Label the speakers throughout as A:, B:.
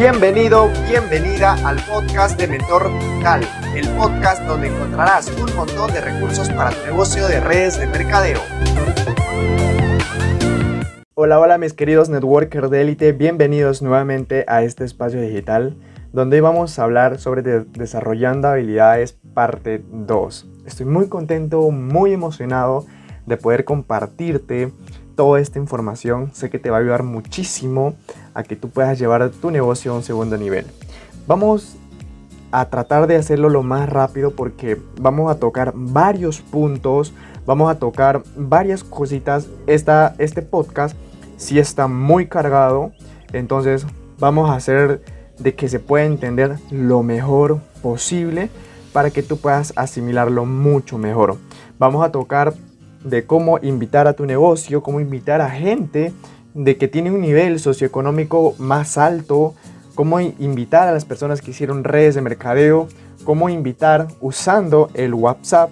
A: Bienvenido, bienvenida al podcast de Mentor Digital, el podcast donde encontrarás un montón de recursos para tu negocio de redes de mercadeo. Hola, hola mis queridos networkers de élite, bienvenidos nuevamente a este espacio digital donde vamos a hablar sobre desarrollando habilidades parte 2. Estoy muy contento, muy emocionado de poder compartirte toda esta información. Sé que te va a ayudar muchísimo a que tú puedas llevar tu negocio a un segundo nivel. Vamos a tratar de hacerlo lo más rápido porque vamos a tocar varios puntos, vamos a tocar varias cositas. Esta, este podcast si está muy cargado, entonces vamos a hacer de que se pueda entender lo mejor posible para que tú puedas asimilarlo mucho mejor. Vamos a tocar de cómo invitar a tu negocio, cómo invitar a gente de que tiene un nivel socioeconómico más alto, cómo invitar a las personas que hicieron redes de mercadeo, cómo invitar usando el WhatsApp,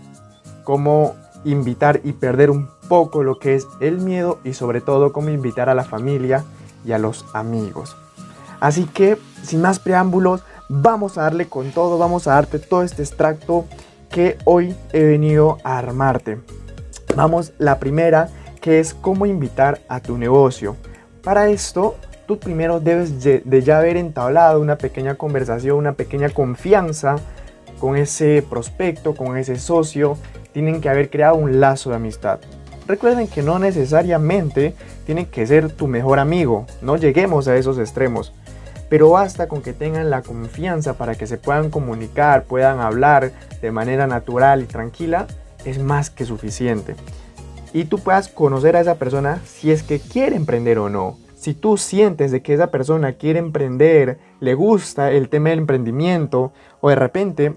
A: cómo invitar y perder un poco lo que es el miedo y sobre todo cómo invitar a la familia y a los amigos. Así que, sin más preámbulos, vamos a darle con todo, vamos a darte todo este extracto que hoy he venido a armarte. Vamos, la primera, que es cómo invitar a tu negocio. Para esto, tú primero debes de ya haber entablado una pequeña conversación, una pequeña confianza con ese prospecto, con ese socio. Tienen que haber creado un lazo de amistad. Recuerden que no necesariamente tiene que ser tu mejor amigo, no lleguemos a esos extremos, pero basta con que tengan la confianza para que se puedan comunicar, puedan hablar de manera natural y tranquila, es más que suficiente. Y tú puedas conocer a esa persona si es que quiere emprender o no. Si tú sientes de que esa persona quiere emprender, le gusta el tema del emprendimiento, o de repente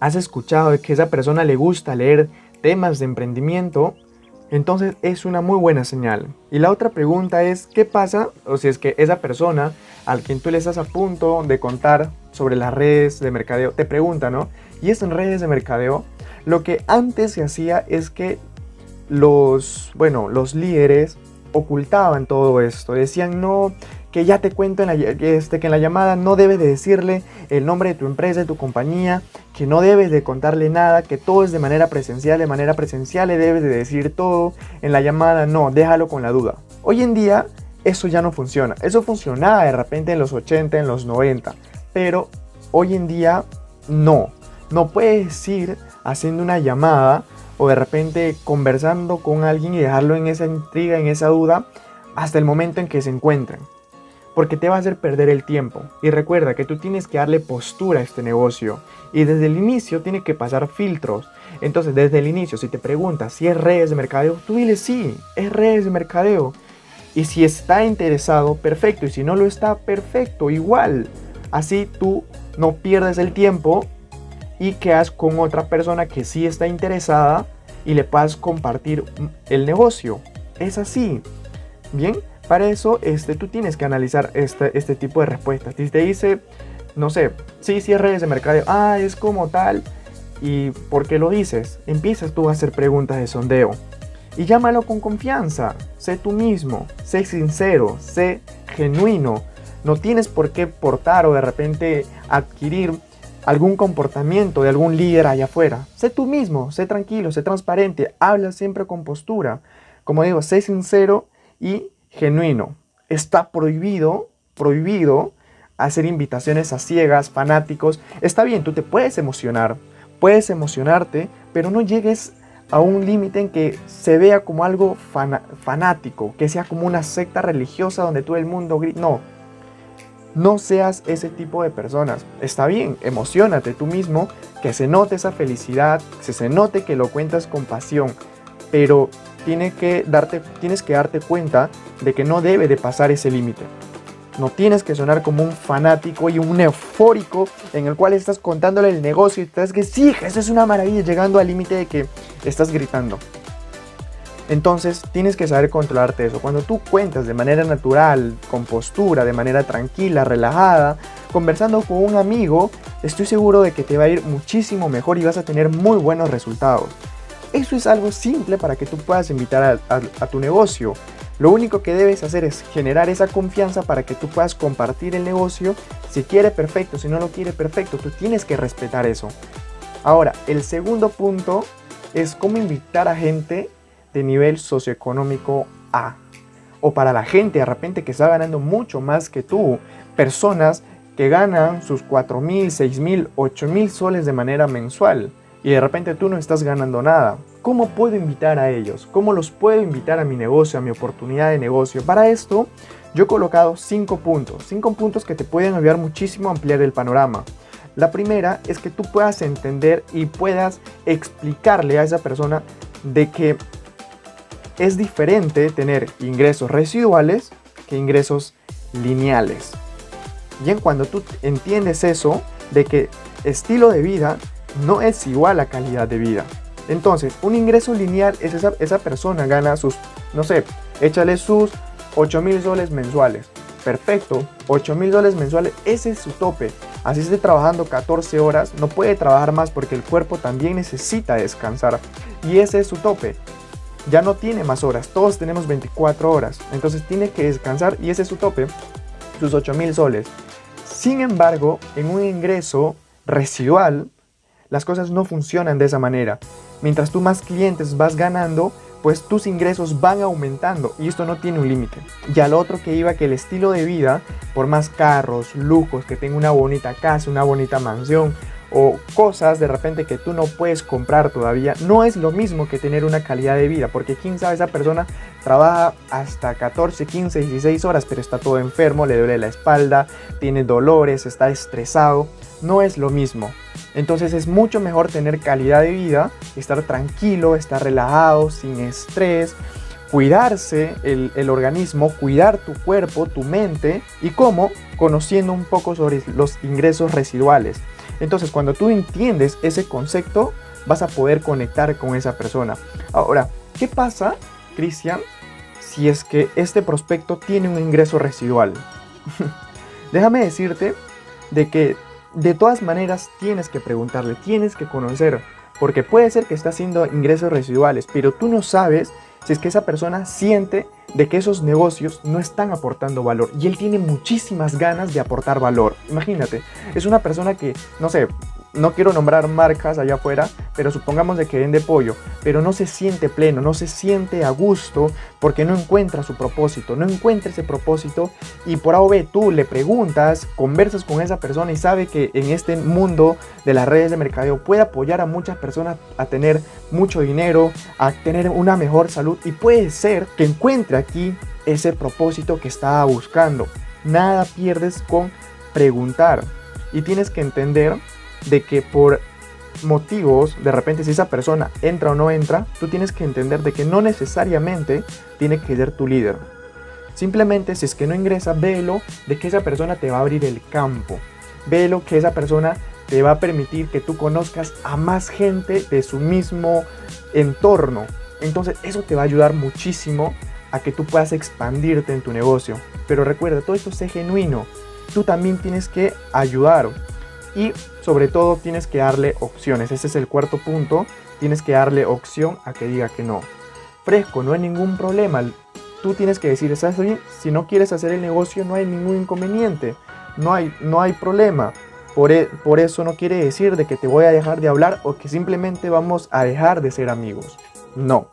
A: has escuchado de que esa persona le gusta leer temas de emprendimiento, entonces es una muy buena señal. Y la otra pregunta es, ¿qué pasa o si es que esa persona al quien tú le estás a punto de contar sobre las redes de mercadeo te pregunta, ¿no? Y es en redes de mercadeo, lo que antes se hacía es que los, bueno, los líderes ocultaban todo esto, decían, no, que ya te cuento en la, este, que en la llamada no debes de decirle el nombre de tu empresa, de tu compañía, que no debes de contarle nada, que todo es de manera presencial, de manera presencial le debes de decir todo, en la llamada no, déjalo con la duda. Hoy en día eso ya no funciona, eso funcionaba de repente en los 80, en los 90, pero hoy en día no, no puedes ir haciendo una llamada o de repente conversando con alguien y dejarlo en esa intriga, en esa duda, hasta el momento en que se encuentren porque te va a hacer perder el tiempo. Y recuerda que tú tienes que darle postura a este negocio y desde el inicio tiene que pasar filtros. Entonces, desde el inicio, si te preguntas si es redes de mercadeo, tú dile sí, es redes de mercadeo. Y si está interesado, perfecto. Y si no lo está, perfecto, igual. Así tú no pierdes el tiempo y quedas con otra persona que sí está interesada y le puedas compartir el negocio. Es así. Bien, para eso, este, tú tienes que analizar este, este tipo de respuestas. Si te dice, no sé, sí, sí es redes de mercadeo, ah, es como tal, ¿y por qué lo dices? Empiezas tú a hacer preguntas de sondeo. Y llámalo con confianza, sé tú mismo, sé sincero, sé genuino. No tienes por qué portar o de repente adquirir algún comportamiento de algún líder allá afuera. Sé tú mismo, sé tranquilo, sé transparente, habla siempre con postura. Como digo, sé sincero y genuino. Está prohibido, prohibido hacer invitaciones a ciegas, fanáticos. Está bien, tú te puedes emocionar, puedes emocionarte, pero no llegues a un límite en que se vea como algo fanático, que sea como una secta religiosa donde todo el mundo grita. No, no seas ese tipo de personas. Está bien, emocionate tú mismo, que se note esa felicidad, que se note que lo cuentas con pasión, pero que darte, tienes que darte cuenta de que no debe de pasar ese límite. No tienes que sonar como un fanático y un eufórico en el cual estás contándole el negocio y estás que sí, eso es una maravilla, llegando al límite de que estás gritando. Entonces tienes que saber controlarte eso. Cuando tú cuentas de manera natural, con postura, de manera tranquila, relajada, conversando con un amigo, estoy seguro de que te va a ir muchísimo mejor y vas a tener muy buenos resultados. Eso es algo simple para que tú puedas invitar a, tu negocio. Lo único que debes hacer es generar esa confianza para que tú puedas compartir el negocio. Si quiere, perfecto. Si no lo quiere, perfecto. Tú tienes que respetar eso. Ahora, el segundo punto es cómo invitar a gente nivel socioeconómico A. O para la gente de repente que está ganando mucho más que tú. Personas que ganan sus 4 mil, 6 mil, 8 mil soles de manera mensual. Y de repente tú no estás ganando nada. ¿Cómo puedo invitar a ellos? ¿Cómo los puedo invitar a mi negocio, a mi oportunidad de negocio? Para esto, yo he colocado cinco puntos. Cinco puntos que te pueden ayudar muchísimo a ampliar el panorama. La primera es que tú puedas entender y puedas explicarle a esa persona de que es diferente tener ingresos residuales que ingresos lineales. Bien, cuando tú entiendes eso, de que estilo de vida no es igual a calidad de vida. Entonces, un ingreso lineal es esa, esa persona gana sus, no sé, échale sus 8 mil soles mensuales. Perfecto, 8 mil soles mensuales, ese es su tope. Así esté trabajando 14 horas, no puede trabajar más porque el cuerpo también necesita descansar. Y ese es su tope. Ya no tiene más horas, todos tenemos 24 horas. Entonces tiene que descansar y ese es su tope, sus 8 mil soles. Sin embargo, en un ingreso residual, las cosas no funcionan de esa manera. Mientras tú más clientes vas ganando, pues tus ingresos van aumentando y esto no tiene un límite. Y al otro que iba que el estilo de vida, por más carros, lujos, que tenga una bonita casa, una bonita mansión o cosas de repente que tú no puedes comprar todavía, no es lo mismo que tener una calidad de vida, porque quién sabe esa persona trabaja hasta 14, 15, 16 horas, pero está todo enfermo, le duele la espalda, tiene dolores, está estresado, no es lo mismo. Entonces es mucho mejor tener calidad de vida, estar tranquilo, estar relajado, sin estrés, cuidarse el, organismo, cuidar tu cuerpo, tu mente y cómo conociendo un poco sobre los ingresos residuales. Entonces cuando tú entiendes ese concepto vas a poder conectar con esa persona. Ahora, ¿qué pasa, Cristian, si es que este prospecto tiene un ingreso residual? Déjame decirte de que de todas maneras tienes que preguntarle, tienes que conocer, porque puede ser que está haciendo ingresos residuales, pero tú no sabes si es que esa persona siente de que esos negocios no están aportando valor y él tiene muchísimas ganas de aportar valor. Imagínate, es una persona que, no sé, no quiero nombrar marcas allá afuera, pero supongamos de que vende pollo, pero no se siente pleno, no se siente a gusto porque no encuentra su propósito, no encuentra ese propósito y por A o B tú le preguntas, conversas con esa persona y sabe que en este mundo de las redes de mercadeo puede apoyar a muchas personas a tener mucho dinero, a tener una mejor salud y puede ser que encuentre aquí ese propósito que estaba buscando. Nada pierdes con preguntar y tienes que entender de que por motivos, de repente si esa persona entra o no entra, tú tienes que entender de que no necesariamente tiene que ser tu líder. Simplemente si es que no ingresa, velo de que esa persona te va a abrir el campo. Velo que esa persona te va a permitir que tú conozcas a más gente de su mismo entorno. Entonces eso te va a ayudar muchísimo a que tú puedas expandirte en tu negocio. Pero recuerda, todo esto es genuino. Tú también tienes que ayudar. Y sobre todo tienes que darle opciones. Ese es el cuarto punto. Tienes que darle opción a que diga que no. Fresco, no hay ningún problema. Tú tienes que decir, ¿sabes? Si no quieres hacer el negocio no hay ningún inconveniente. No hay, no hay problema. Por, e, por eso no quiere decir de que te voy a dejar de hablar o que simplemente vamos a dejar de ser amigos. No.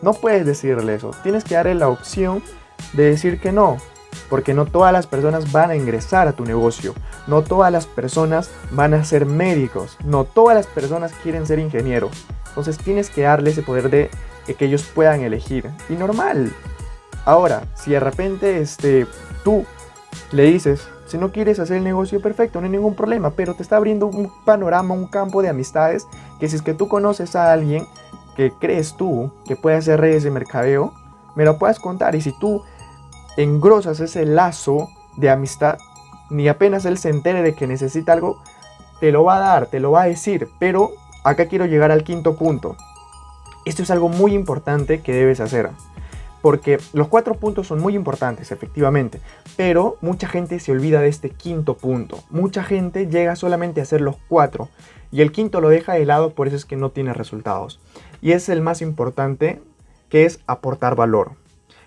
A: No puedes decirle eso. Tienes que darle la opción de decir que no porque no todas las personas van a ingresar a tu negocio, no todas las personas van a ser médicos, no todas las personas quieren ser ingenieros. Entonces tienes que darle ese poder de que ellos puedan elegir. Y normal. Ahora, si de repente este, tú le dices, si no quieres hacer el negocio perfecto, no hay ningún problema, pero te está abriendo un panorama, un campo de amistades, que si es que tú conoces a alguien que crees tú que puede hacer redes de mercadeo, me lo puedes contar. Y si tú engrosas ese lazo de amistad, ni apenas él se entere de que necesita algo, te lo va a dar, te lo va a decir. Pero acá quiero llegar al quinto punto. Esto es algo muy importante que debes hacer. Porque los cuatro puntos son muy importantes, efectivamente, pero mucha gente se olvida de este quinto punto. Mucha gente llega solamente a hacer los cuatro y el quinto lo deja de lado, por eso es que no tiene resultados. Y es el más importante, que es aportar valor.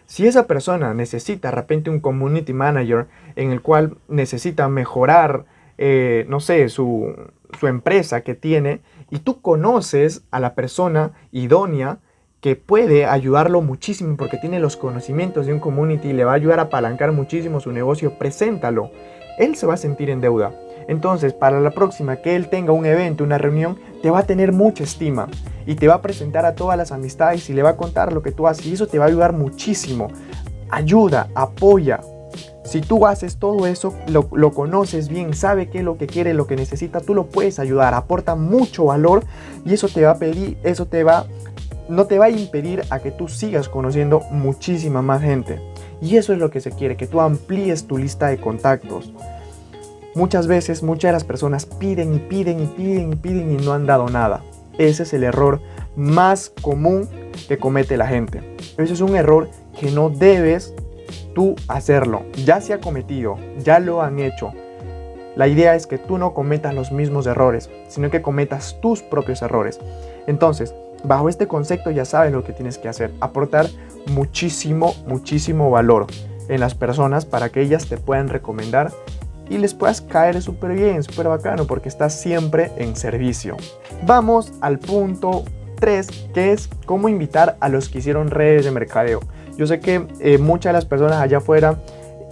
A: Si esa persona necesita de repente un community manager en el cual necesita mejorar, eh, no sé, su, su empresa que tiene, y tú conoces a la persona idónea, que puede ayudarlo muchísimo porque tiene los conocimientos de un community y le va a ayudar a apalancar muchísimo su negocio, preséntalo. Él se va a sentir en deuda. Entonces, para la próxima que él tenga un evento, una reunión, te va a tener mucha estima y te va a presentar a todas las amistades y le va a contar lo que tú haces y eso te va a ayudar muchísimo. Ayuda, apoya. Si tú haces todo eso, lo, lo conoces bien, sabe qué es lo que quiere, lo que necesita, tú lo puedes ayudar, aporta mucho valor y eso te va a pedir, eso te va no te va a impedir a que tú sigas conociendo muchísima más gente. Y eso es lo que se quiere, que tú amplíes tu lista de contactos. Muchas veces, muchas de las personas piden y piden y piden y piden y no han dado nada. Ese es el error más común que comete la gente. Ese es un error que no debes tú hacerlo. Ya se ha cometido, ya lo han hecho. La idea es que tú no cometas los mismos errores, sino que cometas tus propios errores. Entonces, Bajo este concepto ya sabes lo que tienes que hacer, aportar muchísimo, muchísimo valor en las personas para que ellas te puedan recomendar y les puedas caer súper bien, súper bacano, porque estás siempre en servicio. Vamos al punto 3, que es cómo invitar a los que hicieron redes de mercadeo. Yo sé que eh, muchas de las personas allá afuera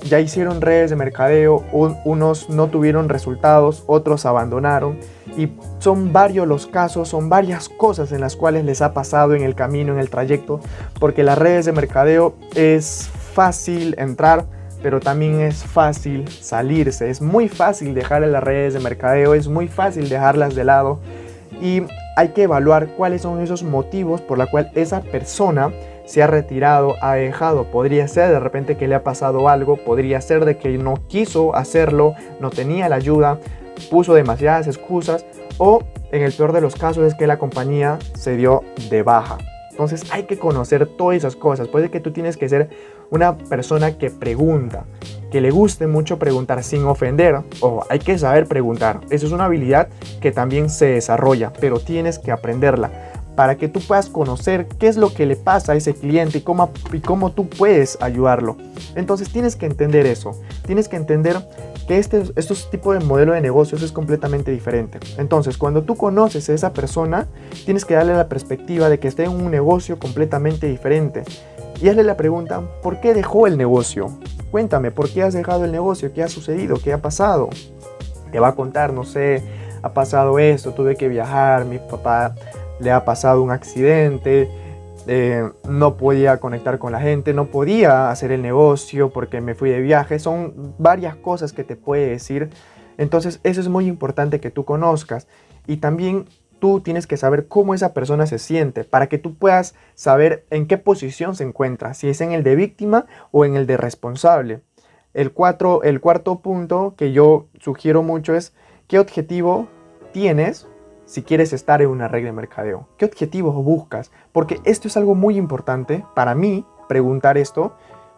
A: ya hicieron redes de mercadeo, unos no tuvieron resultados, otros abandonaron y son varios los casos, son varias cosas en las cuales les ha pasado en el camino, en el trayecto, porque las redes de mercadeo es fácil entrar, pero también es fácil salirse, es muy fácil dejar las redes de mercadeo, es muy fácil dejarlas de lado y hay que evaluar cuáles son esos motivos por la cual esa persona se ha retirado, ha dejado. Podría ser de repente que le ha pasado algo, podría ser de que no quiso hacerlo, no tenía la ayuda, puso demasiadas excusas o en el peor de los casos es que la compañía se dio de baja. Entonces hay que conocer todas esas cosas. Puede que tú tienes que ser una persona que pregunta, que le guste mucho preguntar sin ofender. O hay que saber preguntar. Eso es una habilidad que también se desarrolla, pero tienes que aprenderla para que tú puedas conocer qué es lo que le pasa a ese cliente y cómo, y cómo tú puedes ayudarlo. Entonces tienes que entender eso, tienes que entender que este, estos tipos de modelo de negocios es completamente diferente. Entonces cuando tú conoces a esa persona, tienes que darle la perspectiva de que esté en un negocio completamente diferente. Y hazle la pregunta, ¿por qué dejó el negocio? Cuéntame, ¿por qué has dejado el negocio? ¿Qué ha sucedido? ¿Qué ha pasado? Te va a contar, no sé, ha pasado esto, tuve que viajar, mi papá le ha pasado un accidente, eh, no podía conectar con la gente, no podía hacer el negocio porque me fui de viaje. Son varias cosas que te puede decir. Entonces eso es muy importante que tú conozcas. Y también tú tienes que saber cómo esa persona se siente para que tú puedas saber en qué posición se encuentra, si es en el de víctima o en el de responsable. El, cuatro, el cuarto punto que yo sugiero mucho es qué objetivo tienes si quieres estar en una red de mercadeo? ¿Qué objetivos buscas? Porque esto es algo muy importante para mí preguntar esto,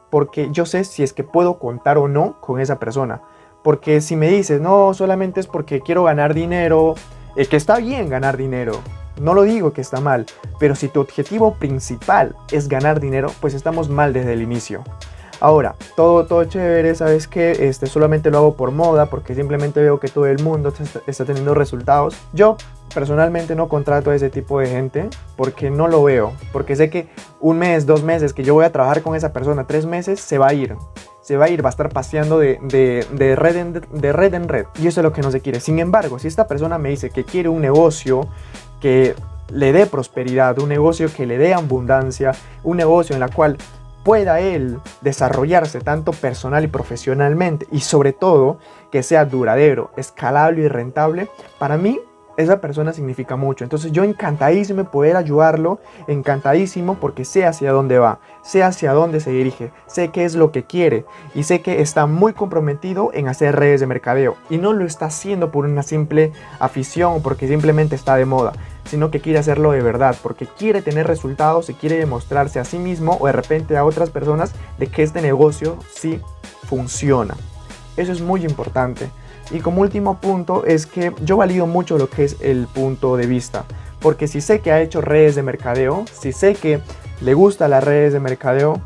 A: porque yo sé si es que puedo contar o no con esa persona. Porque si me dices, no, solamente es porque quiero ganar dinero, es que está bien ganar dinero, no lo digo que está mal, pero si tu objetivo principal es ganar dinero, pues estamos mal desde el inicio. Ahora, todo, todo chévere, sabes que este, solamente lo hago por moda, porque simplemente veo que todo el mundo está, teniendo resultados. Yo personalmente no contrato a ese tipo de gente porque no lo veo, porque sé que un mes, dos meses que yo voy a trabajar con esa persona, tres meses, se va a ir. Se va a ir, va a estar paseando de, de, red en, de red en red. Y eso es lo que no se quiere. Sin embargo, si esta persona me dice que quiere un negocio que le dé prosperidad, un negocio que le dé abundancia, un negocio en la cual pueda él desarrollarse tanto personal y profesionalmente y sobre todo que sea duradero, escalable y rentable, para mí esa persona significa mucho. Entonces yo encantadísimo de poder ayudarlo, encantadísimo porque sé hacia dónde va, sé hacia dónde se dirige, sé qué es lo que quiere y sé que está muy comprometido en hacer redes de mercadeo y no lo está haciendo por una simple afición o porque simplemente está de moda, sino que quiere hacerlo de verdad, porque quiere tener resultados y quiere demostrarse a sí mismo o de repente a otras personas de que este negocio sí funciona. Eso es muy importante. Y como último punto es que yo valido mucho lo que es el punto de vista. Porque si sé que ha hecho redes de mercadeo, si sé que le gusta las redes de mercadeo,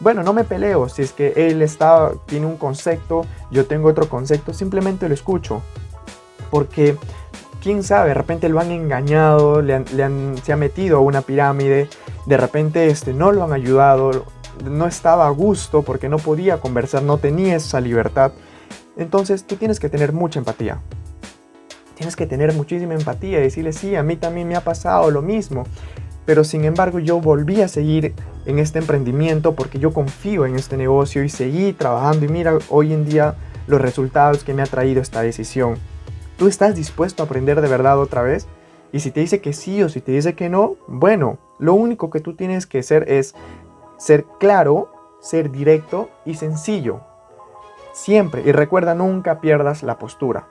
A: bueno, no me peleo. Si es que él está, tiene un concepto, yo tengo otro concepto, simplemente lo escucho. Porque, quién sabe, de repente lo han engañado, le han, se ha metido a una pirámide, de repente este, no lo han ayudado, no estaba a gusto porque no podía conversar, no tenía esa libertad. Entonces tú tienes que tener mucha empatía. Tienes que tener muchísima empatía y decirle, sí, a mí también me ha pasado lo mismo. Pero sin embargo yo volví a seguir en este emprendimiento porque yo confío en este negocio y seguí trabajando y mira hoy en día los resultados que me ha traído esta decisión. ¿Tú estás dispuesto a aprender de verdad otra vez? Y si te dice que sí o si te dice que no, bueno, lo único que tú tienes que hacer es ser claro, ser directo y sencillo. Siempre, y recuerda, nunca pierdas la postura.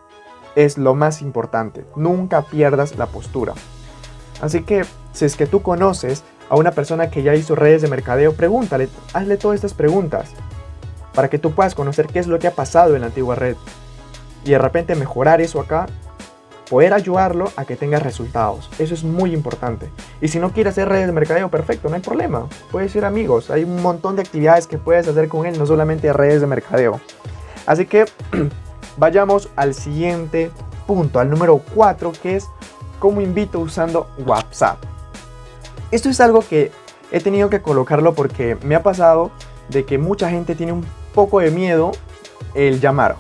A: Es lo más importante, nunca pierdas la postura. Así que, si es que tú conoces a una persona que ya hizo redes de mercadeo, pregúntale, hazle todas estas preguntas para que tú puedas conocer qué es lo que ha pasado en la antigua red y de repente mejorar eso acá poder ayudarlo a que tenga resultados. Eso es muy importante. Y si no quieres hacer redes de mercadeo, perfecto, no hay problema. Puedes ser amigos. Hay un montón de actividades que puedes hacer con él, no solamente redes de mercadeo. Así que vayamos al siguiente punto, al número 4, que es cómo invito usando WhatsApp. Esto es algo que he tenido que colocarlo porque me ha pasado de que mucha gente tiene un poco de miedo el llamar.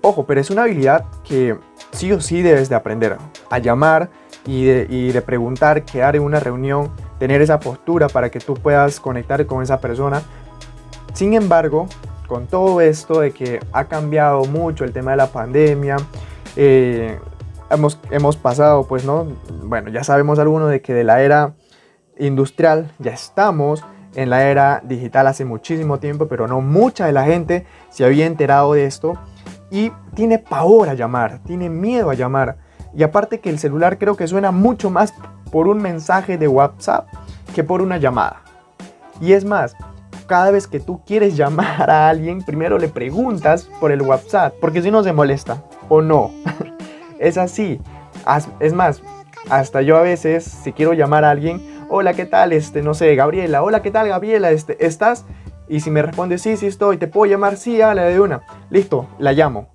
A: Ojo, pero es una habilidad que sí o sí debes de aprender a llamar y de, preguntar, quedar en una reunión, tener esa postura para que tú puedas conectar con esa persona. Sin embargo, con todo esto de que ha cambiado mucho el tema de la pandemia, eh, hemos, hemos pasado, pues, ¿no? Bueno, ya sabemos alguno de que de la era industrial ya estamos en la era digital hace muchísimo tiempo, pero no mucha de la gente se había enterado de esto y tiene pavor a llamar, tiene miedo a llamar. Y aparte que el celular creo que suena mucho más por un mensaje de WhatsApp que por una llamada. Y es más, cada vez que tú quieres llamar a alguien, primero le preguntas por el WhatsApp, porque si no se molesta o no. es así. Es más, hasta yo a veces, si quiero llamar a alguien, hola, ¿qué tal? Este, no sé, Gabriela, hola, ¿qué tal, Gabriela? Este, ¿estás? Y si me responde sí, sí estoy, te puedo llamar, sí, la de una. Listo, la llamo.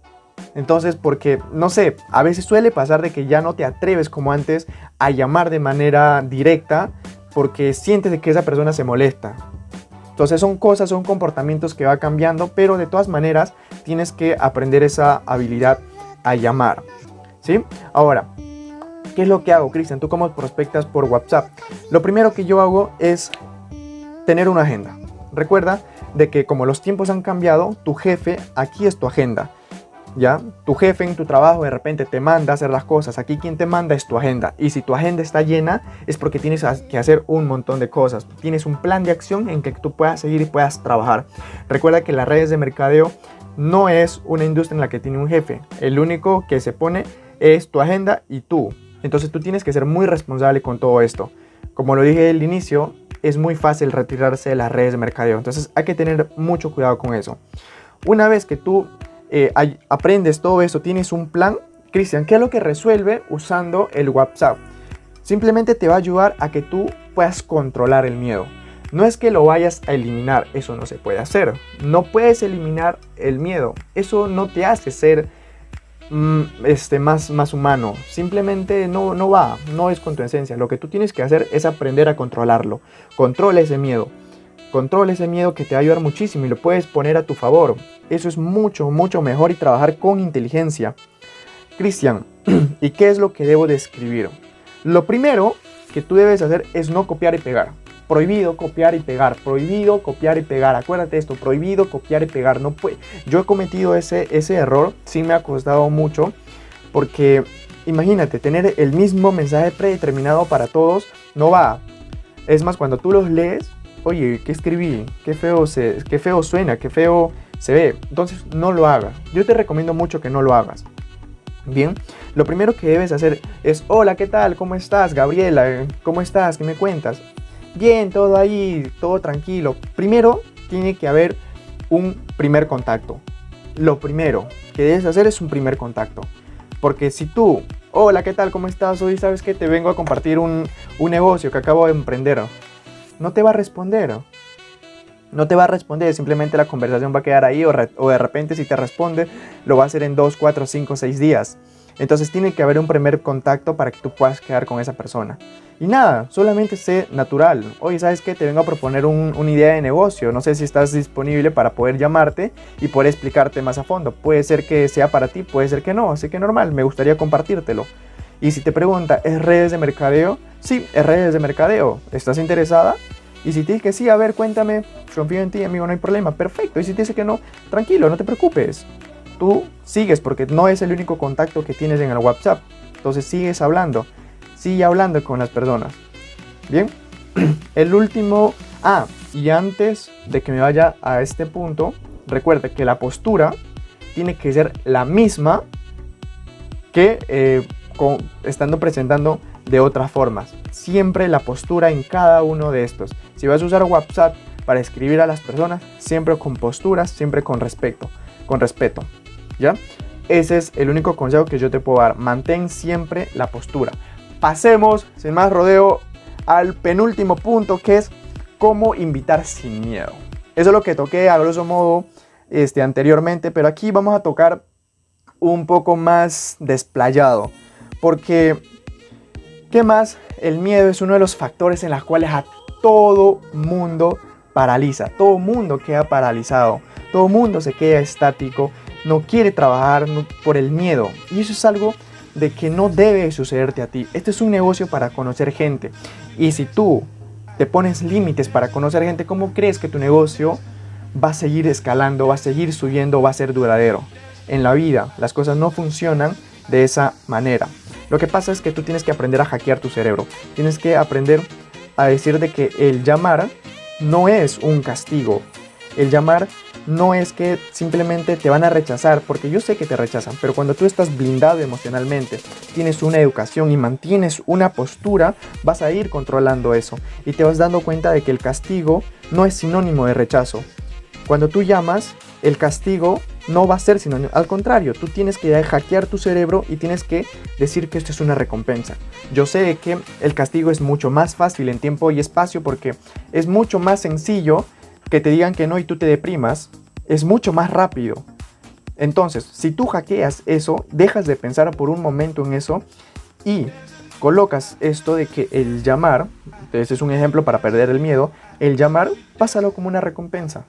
A: Entonces, porque, no sé, a veces suele pasar de que ya no te atreves como antes a llamar de manera directa porque sientes que esa persona se molesta. Entonces son cosas, son comportamientos que va cambiando, pero de todas maneras tienes que aprender esa habilidad a llamar. ¿Sí? Ahora, ¿qué es lo que hago, Cristian? Tú como prospectas por WhatsApp. Lo primero que yo hago es tener una agenda. Recuerda de que como los tiempos han cambiado, tu jefe, aquí es tu agenda. ¿Ya? Tu jefe en tu trabajo de repente te manda a hacer las cosas. Aquí quien te manda es tu agenda. Y si tu agenda está llena es porque tienes que hacer un montón de cosas. Tienes un plan de acción en que tú puedas seguir y puedas trabajar. Recuerda que las redes de mercadeo no es una industria en la que tiene un jefe. El único que se pone es tu agenda y tú. Entonces tú tienes que ser muy responsable con todo esto. Como lo dije al inicio, es muy fácil retirarse de las redes de mercadeo. Entonces hay que tener mucho cuidado con eso. Una vez que tú eh, aprendes todo eso, tienes un plan, Cristian, ¿qué es lo que resuelve usando el WhatsApp? Simplemente te va a ayudar a que tú puedas controlar el miedo. No es que lo vayas a eliminar, eso no se puede hacer. No puedes eliminar el miedo. Eso no te hace ser Mm, este, más, más humano. Simplemente no, no va, no es con tu esencia. Lo que tú tienes que hacer es aprender a controlarlo. Controla ese miedo. Controla ese miedo que te va a ayudar muchísimo y lo puedes poner a tu favor. Eso es mucho, mucho mejor y trabajar con inteligencia. Cristian, ¿y qué es lo que debo de escribir? Lo primero que tú debes hacer es no copiar y pegar prohibido copiar y pegar, prohibido copiar y pegar, acuérdate esto, prohibido copiar y pegar, no puede. Yo he cometido ese, ese error, sí me ha costado mucho, porque imagínate, tener el mismo mensaje predeterminado para todos no va. Es más, cuando tú los lees, oye, ¿qué escribí? Qué feo, se, qué feo suena, qué feo se ve. Entonces, no lo hagas. Yo te recomiendo mucho que no lo hagas. Bien, lo primero que debes hacer es, hola, ¿qué tal? ¿Cómo estás, Gabriela? ¿Cómo estás? ¿Qué me cuentas? bien, todo ahí, todo tranquilo. Primero tiene que haber un primer contacto. Lo primero que debes hacer es un primer contacto. Porque si tú, hola, ¿qué tal? ¿Cómo estás? Hoy sabes que te vengo a compartir un, negocio que acabo de emprender. No te va a responder. no te va a responder, simplemente la conversación va a quedar ahí o, o, de repente si te responde lo va a hacer en 2, 4, 5, 6 días. Entonces tiene que haber un primer contacto para que tú puedas quedar con esa persona. Y nada, solamente sé natural. Oye, ¿sabes qué? Te vengo a proponer una idea de negocio. No sé si estás disponible para poder llamarte y poder explicarte más a fondo. Puede ser que sea para ti, puede ser que no. Así que normal, me gustaría compartírtelo. Y si te pregunta, ¿es redes de mercadeo? Sí, es redes de mercadeo. ¿Estás interesada? Y si te dice que sí, a ver, cuéntame, confío en ti, amigo, no hay problema. Perfecto. Y si te dice que no, tranquilo, no te preocupes. Tú sigues porque no es el único contacto que tienes en el WhatsApp. Entonces sigues hablando sigue hablando con las personas. Bien, el último... Ah, y antes de que me vaya a este punto, recuerda que la postura tiene que ser la misma que eh, estando presentando de otras formas. Siempre la postura en cada uno de estos. Si vas a usar WhatsApp para escribir a las personas, siempre con posturas, siempre con respeto, con respeto. ¿Ya? Ese es el único consejo que yo te puedo dar. Mantén siempre la postura pasemos, sin más rodeo, al penúltimo punto que es cómo invitar sin miedo. Eso es lo que toqué a grosso modo este, anteriormente, pero aquí vamos a tocar un poco más desplayado. Porque, ¿qué más? El miedo es uno de los factores en los cuales a todo mundo paraliza. Todo mundo queda paralizado. Todo mundo se queda estático. No quiere trabajar por el miedo. Y eso es algo de que no debe sucederte a ti. Este es un negocio para conocer gente. Y si tú te pones límites para conocer gente, ¿cómo crees que tu negocio va a seguir escalando, va a seguir subiendo, va a ser duradero? En la vida las cosas no funcionan de esa manera. Lo que pasa es que tú tienes que aprender a hackear tu cerebro. Tienes que aprender a decir de que el llamar no es un castigo. El llamar no es que simplemente te van a rechazar, porque yo sé que te rechazan, pero cuando tú estás blindado emocionalmente, tienes una educación y mantienes una postura, vas a ir controlando eso y te vas dando cuenta de que el castigo no es sinónimo de rechazo. Cuando tú llamas, el castigo no va a ser sinónimo, al contrario, tú tienes que hackear tu cerebro y tienes que decir que esto es una recompensa. Yo sé que el castigo es mucho más fácil en tiempo y espacio porque es mucho más sencillo que te digan que no y tú te deprimas, es mucho más rápido. Entonces, si tú hackeas eso, dejas de pensar por un momento en eso y colocas esto de que el llamar, ese es un ejemplo para perder el miedo, el llamar, pásalo como una recompensa.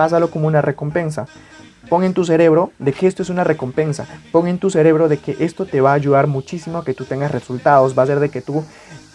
A: Pásalo como una recompensa. Pon en tu cerebro de que esto es una recompensa. Pon en tu cerebro de que esto te va a ayudar muchísimo a que tú tengas resultados. Va a ser de que tú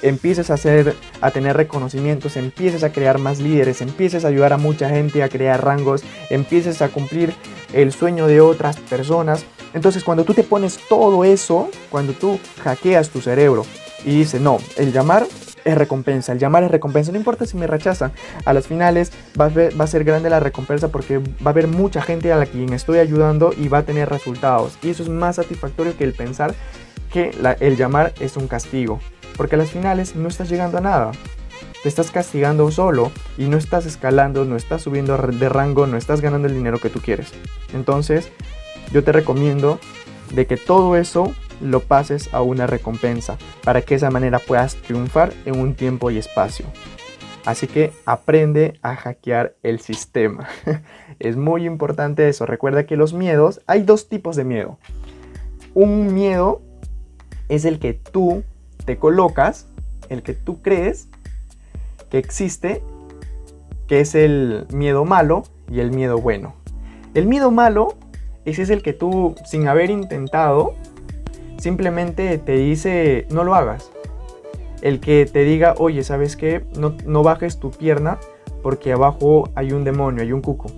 A: empieces a, hacer, a tener reconocimientos, empieces a crear más líderes, empieces a ayudar a mucha gente a crear rangos, empieces a cumplir el sueño de otras personas. Entonces cuando tú te pones todo eso, cuando tú hackeas tu cerebro y dices, no, el llamar es recompensa, el llamar es recompensa, no importa si me rechazan, a las finales va a, ser grande la recompensa porque va a haber mucha gente a la quien estoy ayudando y va a tener resultados. Y eso es más satisfactorio que el pensar que el llamar es un castigo. Porque a las finales no estás llegando a nada. Te estás castigando solo y no estás escalando, no estás subiendo de rango, no estás ganando el dinero que tú quieres. Entonces, yo te recomiendo de que todo eso lo pases a una recompensa para que de esa manera puedas triunfar en un tiempo y espacio. Así que aprende a hackear el sistema. es muy importante eso. Recuerda que los miedos, hay dos tipos de miedo. Un miedo es el que tú te colocas el que tú crees que existe, que es el miedo malo y el miedo bueno. El miedo malo, ese es el que tú, sin haber intentado, simplemente te dice, no lo hagas. El que te diga, oye, ¿sabes qué? No, no bajes tu pierna porque abajo hay un demonio, hay un cuco.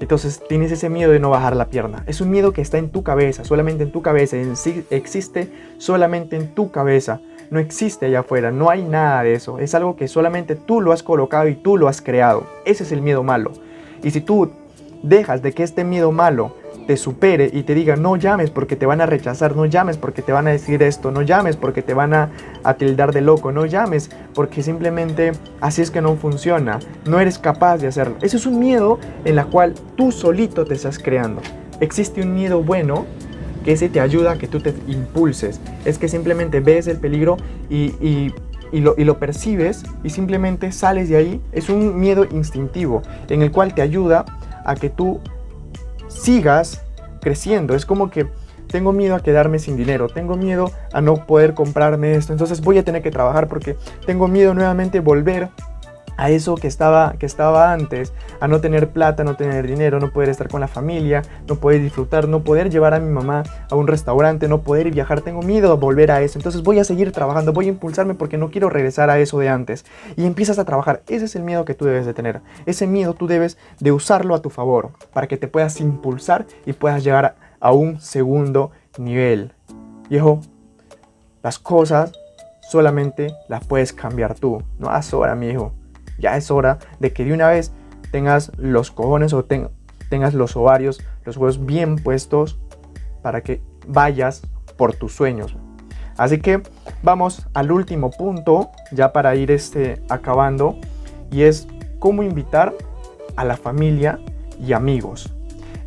A: Entonces tienes ese miedo de no bajar la pierna. Es un miedo que está en tu cabeza, solamente en tu cabeza. En sí existe solamente en tu cabeza no existe allá afuera, no hay nada de eso. Es algo que solamente tú lo has colocado y tú lo has creado. Ese es el miedo malo. Y si tú dejas de que este miedo malo te supere y te diga no llames porque te van a rechazar, no llames porque te van a decir esto, no llames porque te van a, a, tildar de loco, no llames porque simplemente así es que no funciona, no eres capaz de hacerlo. Ese es un miedo en la cual tú solito te estás creando. Existe un miedo bueno que ese te ayuda a que tú te impulses. Es que simplemente ves el peligro y, y lo, y lo percibes y simplemente sales de ahí, es un miedo instintivo en el cual te ayuda a que tú sigas creciendo. Es como que tengo miedo a quedarme sin dinero, tengo miedo a no poder comprarme esto, entonces voy a tener que trabajar porque tengo miedo nuevamente volver a eso que estaba, que estaba antes, a no tener plata, no tener dinero, no poder estar con la familia, no poder disfrutar, no poder llevar a mi mamá a un restaurante, no poder viajar, tengo miedo a volver a eso, entonces voy a seguir trabajando, voy a impulsarme porque no quiero regresar a eso de antes. Y empiezas a trabajar, ese es el miedo que tú debes de tener, ese miedo tú debes de usarlo a tu favor, para que te puedas impulsar y puedas llegar a un segundo nivel. Viejo, las cosas solamente las puedes cambiar tú, no haz hora, mi hijo ya es hora de que de una vez tengas los cojones o tengas los ovarios, los huevos bien puestos para que vayas por tus sueños. Así que vamos al último punto, ya para ir este, acabando, y es cómo invitar a la familia y amigos.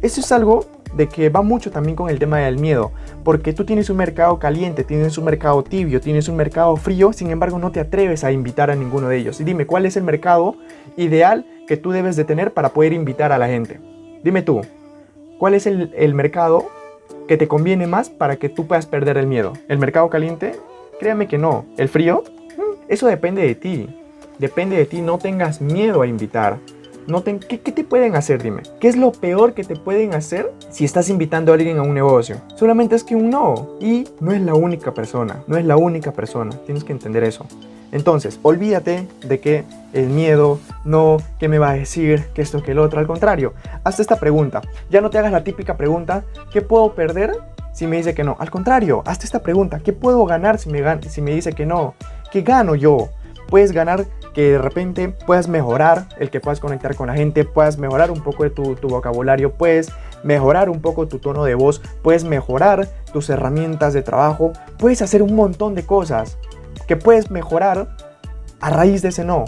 A: Eso es algo de que va mucho también con el tema del miedo, porque tú tienes un mercado caliente, tienes un mercado tibio, tienes un mercado frío, sin embargo no te atreves a invitar a ninguno de ellos. Y dime, ¿cuál es el mercado ideal que tú debes de tener para poder invitar a la gente? Dime tú, ¿cuál es el, el mercado que te conviene más para que tú puedas perder el miedo? ¿El mercado caliente? Créame que no. ¿El frío? Mm, eso depende de ti. Depende de ti, no tengas miedo a invitar. ¿Qué, te pueden hacer? Dime. ¿Qué es lo peor que te pueden hacer si estás invitando a alguien a un negocio? Solamente es que un no. Y no es la única persona. No es la única persona. Tienes que entender eso. Entonces, olvídate de que el miedo, no, qué me va a decir, que esto, que el otro. Al contrario, hazte esta pregunta. Ya no te hagas la típica pregunta, ¿qué puedo perder si me dice que no? Al contrario, hazte esta pregunta, ¿qué puedo ganar si me, si me dice que no? ¿Qué gano yo? Puedes ganar que de repente puedas mejorar el que puedas conectar con la gente, puedas mejorar un poco de tu, vocabulario, puedes mejorar un poco tu tono de voz, puedes mejorar tus herramientas de trabajo, puedes hacer un montón de cosas que puedes mejorar a raíz de ese no.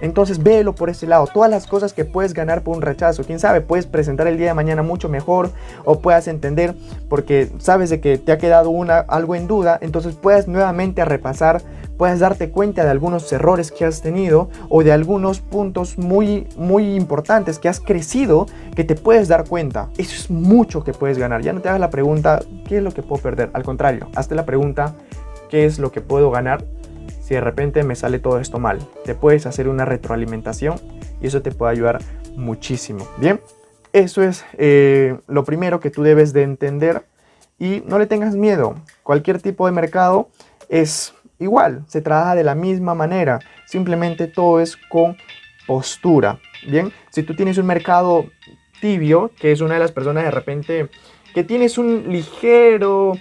A: Entonces véelo por ese lado, todas las cosas que puedes ganar por un rechazo, quién sabe, puedes presentar el día de mañana mucho mejor o puedas entender porque sabes de que te ha quedado una, algo en duda, entonces puedes nuevamente repasar puedas darte cuenta de algunos errores que has tenido o de algunos puntos muy, muy importantes que has crecido que te puedes dar cuenta. Eso es mucho que puedes ganar. Ya no te hagas la pregunta, ¿qué es lo que puedo perder? Al contrario, hazte la pregunta, ¿qué es lo que puedo ganar? Si de repente me sale todo esto mal, te puedes hacer una retroalimentación y eso te puede ayudar muchísimo. Bien, eso es eh, lo primero que tú debes de entender y no le tengas miedo. Cualquier tipo de mercado es igual, se trabaja de la misma manera, simplemente todo es con postura. Bien, si tú tienes un mercado tibio, que es una de las personas de repente que tienes un ligero,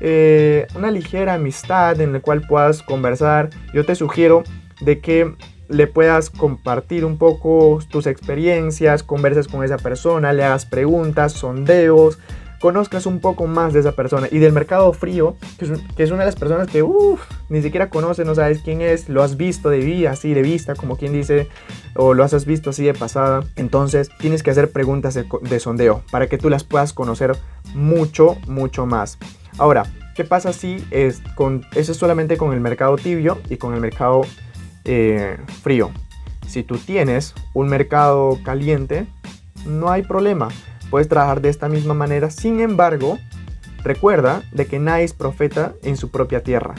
A: eh, una ligera amistad en la cual puedas conversar, yo te sugiero de que le puedas compartir un poco tus experiencias, converses con esa persona, le hagas preguntas, sondeos, conozcas un poco más de esa persona y del mercado frío, que es, una de las personas que ni siquiera conoces, no sabes quién es, lo has visto de vista, así de vista, como quien dice, o lo has visto así de pasada. Entonces tienes que hacer preguntas de, sondeo para que tú las puedas conocer mucho, mucho más. Ahora, ¿qué pasa si es con, eso es solamente con el mercado tibio y con el mercado eh, frío? Si tú tienes un mercado caliente, no hay problema puedes trabajar de esta misma manera. Sin embargo, recuerda de que nadie es profeta en su propia tierra.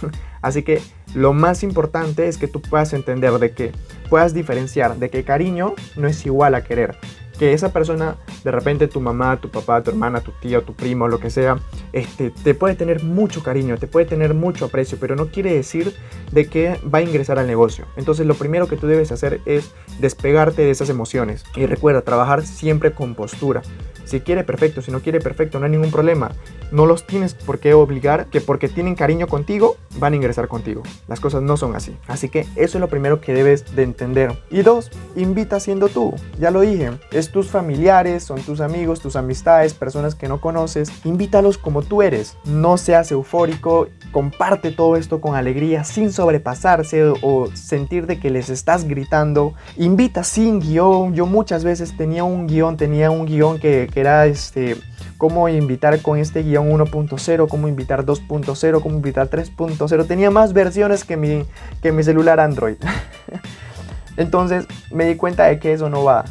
A: Así que lo más importante es que tú puedas entender de que puedas diferenciar de que cariño no es igual a querer que esa persona, de repente tu mamá, tu papá, tu hermana, tu tío, tu primo, lo que sea, este, te puede tener mucho cariño, te puede tener mucho aprecio, pero no quiere decir de que va a ingresar al negocio. Entonces lo primero que tú debes hacer es despegarte de esas emociones. Y recuerda, trabajar siempre con postura. Si quiere, perfecto. Si no quiere, perfecto. No hay ningún problema. No los tienes por qué obligar que porque tienen cariño contigo, van a ingresar contigo. Las cosas no son así. Así que eso es lo primero que debes de entender. Y dos, invita siendo tú. Ya lo dije. Es tus familiares, son tus amigos, tus amistades, personas que no conoces, invítalos como tú eres. No seas eufórico, comparte todo esto con alegría, sin sobrepasarse o sentir de que les estás gritando. Invita sin guion. Yo muchas veces tenía un guion, tenía un guion que, que era este cómo invitar con este guion 1.0, cómo invitar 2.0, cómo invitar 3.0. Tenía más versiones que mi, que mi celular Android. Entonces me di cuenta de que eso no va,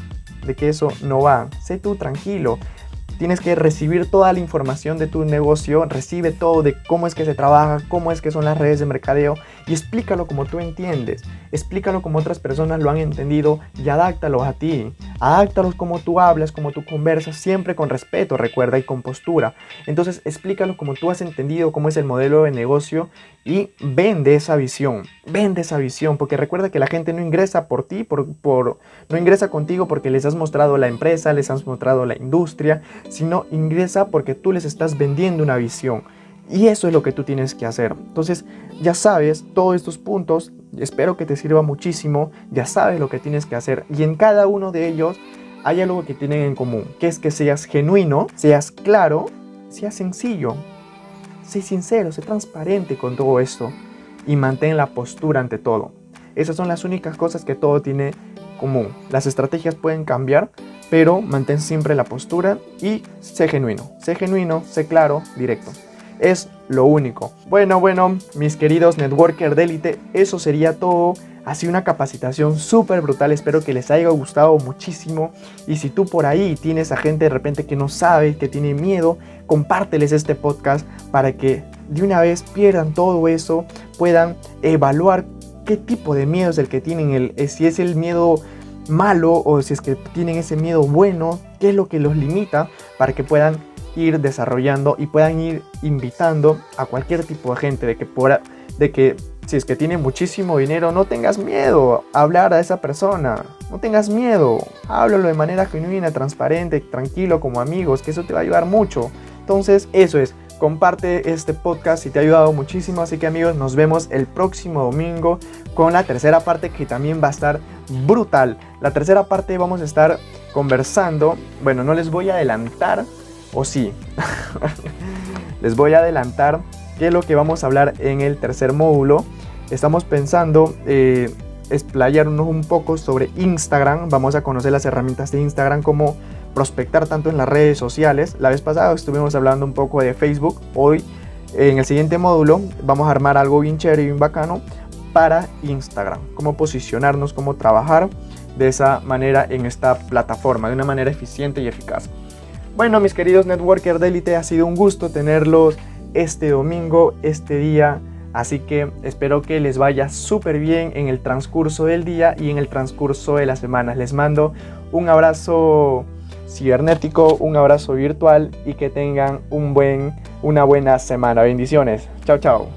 A: de que eso no va. Sé tú tranquilo. Tienes que recibir toda la información de tu negocio, recibe todo de cómo es que se trabaja, cómo es que son las redes de mercadeo y explícalo como tú entiendes, explícalo como otras personas lo han entendido y adáctalos a ti. Adáctalos como tú hablas, como tú conversas, siempre con respeto, recuerda, y con postura. Entonces explícalo como tú has entendido cómo es el modelo de negocio y vende esa visión, vende esa visión, porque recuerda que la gente no ingresa por ti, por, por, no ingresa contigo porque les has mostrado la empresa, les has mostrado la industria, sino ingresa porque tú les estás vendiendo una visión. Y eso es lo que tú tienes que hacer. Entonces, ya sabes todos estos puntos, espero que te sirva muchísimo, ya sabes lo que tienes que hacer y en cada uno de ellos hay algo que tienen en común, que es que seas genuino, seas claro, seas sencillo, sé sincero, sé transparente con todo esto y mantén la postura ante todo. Esas son las únicas cosas que todo tiene común. Las estrategias pueden cambiar, pero mantén siempre la postura y sé genuino. Sé genuino, sé claro, directo es lo único. Bueno, bueno, mis queridos networker de élite, eso sería todo. Ha sido una capacitación súper brutal, espero que les haya gustado muchísimo. Y si tú por ahí tienes a gente de repente que no sabe, que tiene miedo, compárteles este podcast para que de una vez pierdan todo eso, puedan evaluar qué tipo de miedo es el que tienen, el, eh, si es el miedo malo o si es que tienen ese miedo bueno, qué es lo que los limita para que puedan ir desarrollando y puedan ir invitando a cualquier tipo de gente de que, por, de que si es que tiene muchísimo dinero, no tengas miedo a hablar a esa persona. No tengas miedo. Háblalo de manera genuina, transparente, tranquilo, como amigos, que eso te va a ayudar mucho. Entonces, eso es. Comparte este podcast si te ha ayudado muchísimo. Así que amigos, nos vemos el próximo domingo con la tercera parte que también va a estar brutal. La tercera parte vamos a estar conversando. Bueno, no les voy a adelantar o sí. Les voy a adelantar qué es lo que vamos a hablar en el tercer módulo. Estamos pensando eh, explayarnos un poco sobre Instagram. Vamos a conocer las herramientas de Instagram, cómo prospectar tanto en las redes sociales. La vez pasada estuvimos hablando un poco de Facebook. Hoy, en el siguiente módulo, vamos a armar algo bien chévere y bien bacano para Instagram. Cómo posicionarnos, cómo trabajar de esa manera en esta plataforma, de una manera eficiente y eficaz. Bueno, mis queridos networkers de élite, ha sido un gusto tenerlos este domingo, este día. Así que espero que les vaya súper bien en el transcurso del día y en el transcurso de las semanas. Les mando un abrazo cibernético, un abrazo virtual y que tengan un buen, una buena semana. Bendiciones. Chao, chao.